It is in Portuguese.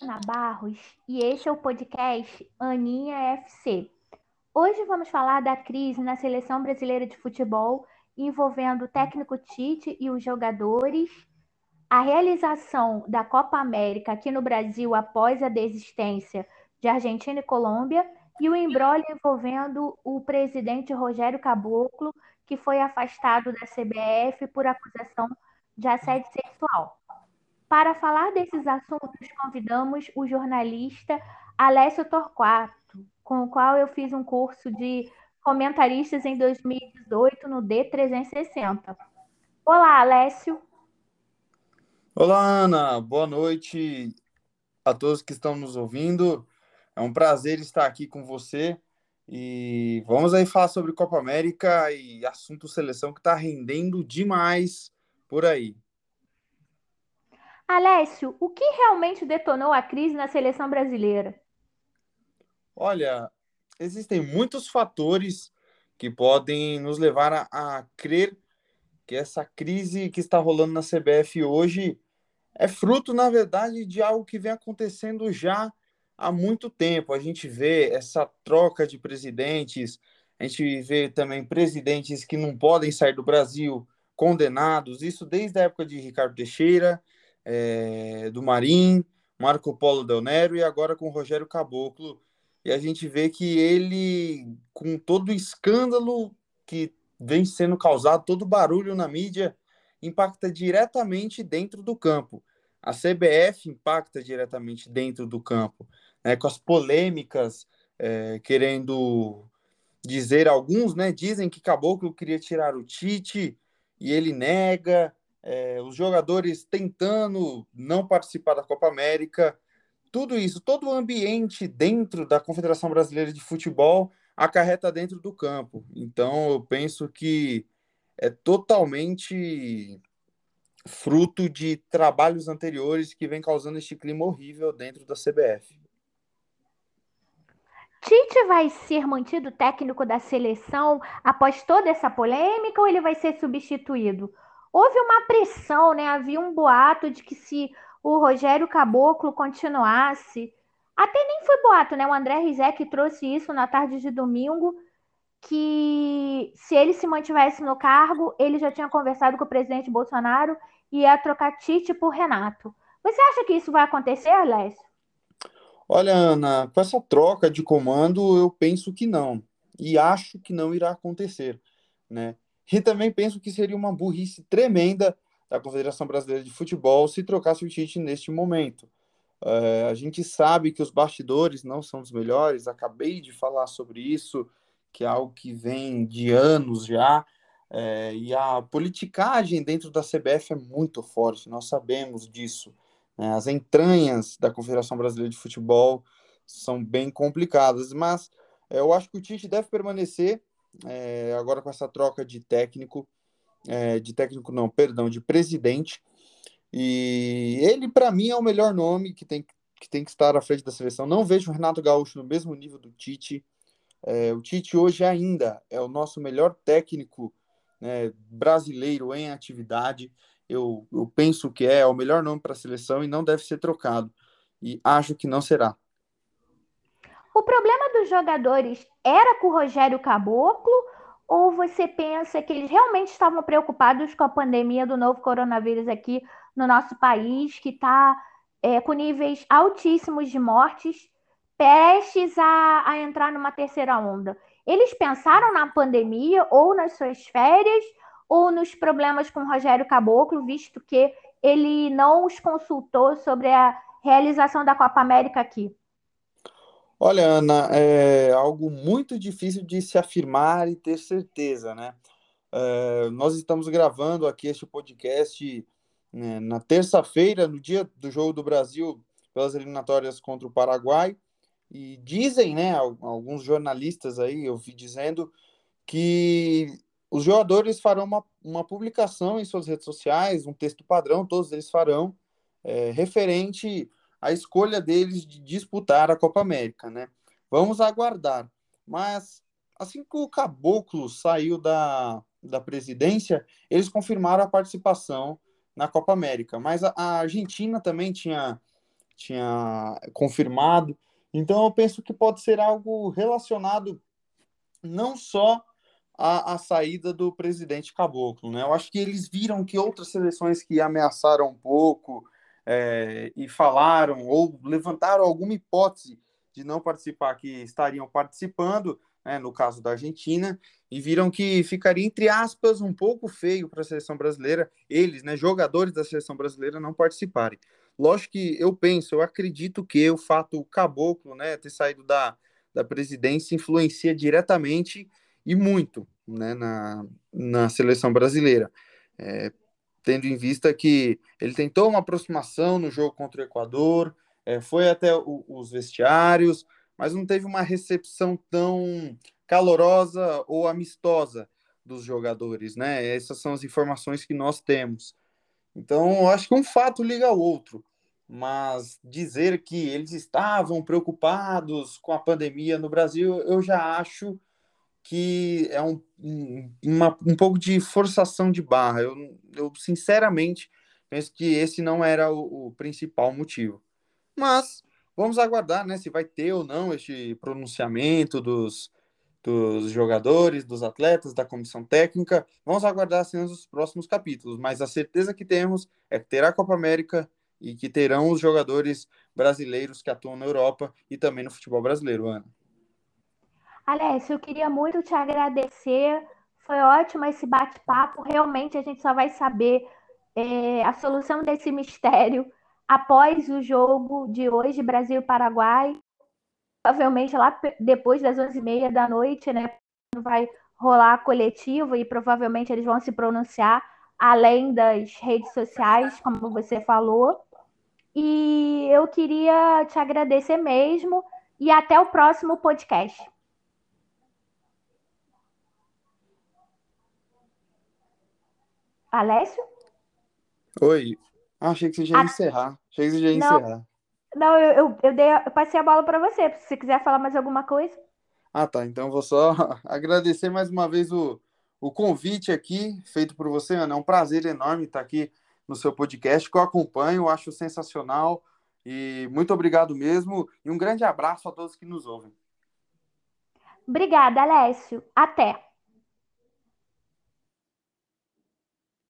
Ana Barros e este é o podcast Aninha FC. Hoje vamos falar da crise na seleção brasileira de futebol envolvendo o técnico Tite e os jogadores, a realização da Copa América aqui no Brasil após a desistência de Argentina e Colômbia e o embrólio envolvendo o presidente Rogério Caboclo, que foi afastado da CBF por acusação de assédio sexual. Para falar desses assuntos, convidamos o jornalista Alessio Torquato, com o qual eu fiz um curso de comentaristas em 2018 no D360. Olá, Alessio. Olá, Ana. Boa noite a todos que estão nos ouvindo. É um prazer estar aqui com você e vamos aí falar sobre Copa América e assunto seleção que está rendendo demais por aí. Alessio, o que realmente detonou a crise na seleção brasileira? Olha, existem muitos fatores que podem nos levar a, a crer que essa crise que está rolando na CBF hoje é fruto, na verdade, de algo que vem acontecendo já há muito tempo. A gente vê essa troca de presidentes, a gente vê também presidentes que não podem sair do Brasil condenados, isso desde a época de Ricardo Teixeira, é, do Marim, Marco Polo Del Nero e agora com Rogério Caboclo. E a gente vê que ele, com todo o escândalo que vem sendo causado, todo o barulho na mídia, impacta diretamente dentro do campo. A CBF impacta diretamente dentro do campo, né, com as polêmicas, é, querendo dizer, alguns né, dizem que Caboclo queria tirar o Tite e ele nega, é, os jogadores tentando não participar da Copa América, tudo isso, todo o ambiente dentro da Confederação Brasileira de Futebol acarreta dentro do campo. Então, eu penso que é totalmente fruto de trabalhos anteriores que vem causando este clima horrível dentro da CBF. Tite vai ser mantido técnico da seleção após toda essa polêmica ou ele vai ser substituído? Houve uma pressão, né? Havia um boato de que se o Rogério Caboclo continuasse, até nem foi boato, né? O André Rizek trouxe isso na tarde de domingo, que se ele se mantivesse no cargo, ele já tinha conversado com o presidente Bolsonaro e ia trocar Tite por Renato. Você acha que isso vai acontecer, Alessio? Olha, Ana, com essa troca de comando, eu penso que não. E acho que não irá acontecer, né? E também penso que seria uma burrice tremenda da Confederação Brasileira de Futebol se trocasse o Tite neste momento. É, a gente sabe que os bastidores não são os melhores, acabei de falar sobre isso, que é algo que vem de anos já, é, e a politicagem dentro da CBF é muito forte, nós sabemos disso. Né? As entranhas da Confederação Brasileira de Futebol são bem complicadas, mas é, eu acho que o Tite deve permanecer é, agora com essa troca de técnico, é, de técnico não, perdão, de presidente. E ele, para mim, é o melhor nome que tem, que tem que estar à frente da seleção. Não vejo o Renato Gaúcho no mesmo nível do Tite. É, o Tite hoje ainda é o nosso melhor técnico né, brasileiro em atividade. Eu, eu penso que é, é o melhor nome para a seleção e não deve ser trocado. E acho que não será. O problema dos jogadores era com o Rogério Caboclo ou você pensa que eles realmente estavam preocupados com a pandemia do novo coronavírus aqui no nosso país, que está é, com níveis altíssimos de mortes, prestes a, a entrar numa terceira onda? Eles pensaram na pandemia ou nas suas férias ou nos problemas com o Rogério Caboclo, visto que ele não os consultou sobre a realização da Copa América aqui? Olha, Ana, é algo muito difícil de se afirmar e ter certeza, né? É, nós estamos gravando aqui este podcast né, na terça-feira, no dia do jogo do Brasil pelas eliminatórias contra o Paraguai, e dizem, né, alguns jornalistas aí, eu vi dizendo que os jogadores farão uma, uma publicação em suas redes sociais, um texto padrão, todos eles farão, é, referente a escolha deles de disputar a Copa América, né? Vamos aguardar. Mas assim que o Caboclo saiu da, da presidência, eles confirmaram a participação na Copa América. Mas a, a Argentina também tinha, tinha confirmado. Então eu penso que pode ser algo relacionado não só à, à saída do presidente Caboclo, né? Eu acho que eles viram que outras seleções que ameaçaram um pouco é, e falaram ou levantaram alguma hipótese de não participar, que estariam participando, né, no caso da Argentina, e viram que ficaria, entre aspas, um pouco feio para a seleção brasileira, eles, né, jogadores da seleção brasileira, não participarem. Lógico que eu penso, eu acredito que o fato caboclo, né, ter saído da, da presidência influencia diretamente e muito né, na, na seleção brasileira. É, tendo em vista que ele tentou uma aproximação no jogo contra o Equador, é, foi até o, os vestiários, mas não teve uma recepção tão calorosa ou amistosa dos jogadores, né? Essas são as informações que nós temos. Então, acho que um fato liga ao outro, mas dizer que eles estavam preocupados com a pandemia no Brasil, eu já acho que é um, um, uma, um pouco de forçação de barra. Eu, eu, sinceramente, penso que esse não era o, o principal motivo. Mas vamos aguardar né, se vai ter ou não este pronunciamento dos, dos jogadores, dos atletas, da comissão técnica. Vamos aguardar cenas dos próximos capítulos, mas a certeza que temos é que terá a Copa América e que terão os jogadores brasileiros que atuam na Europa e também no futebol brasileiro, Ana. Alessio, eu queria muito te agradecer. Foi ótimo esse bate-papo. Realmente a gente só vai saber é, a solução desse mistério após o jogo de hoje, Brasil-Paraguai provavelmente lá depois das 11h30 da noite, né? Vai rolar a coletiva e provavelmente eles vão se pronunciar além das redes sociais, como você falou. E eu queria te agradecer mesmo e até o próximo podcast. Alessio? Oi. Ah, achei que você já ia encerrar. Achei que você já ia Não. encerrar. Não, eu, eu, eu, dei, eu passei a bola para você. Se você quiser falar mais alguma coisa. Ah, tá. Então vou só agradecer mais uma vez o, o convite aqui, feito por você, Ana. É um prazer enorme estar aqui no seu podcast, que eu acompanho, acho sensacional. E muito obrigado mesmo. E um grande abraço a todos que nos ouvem. Obrigada, Alessio. Até.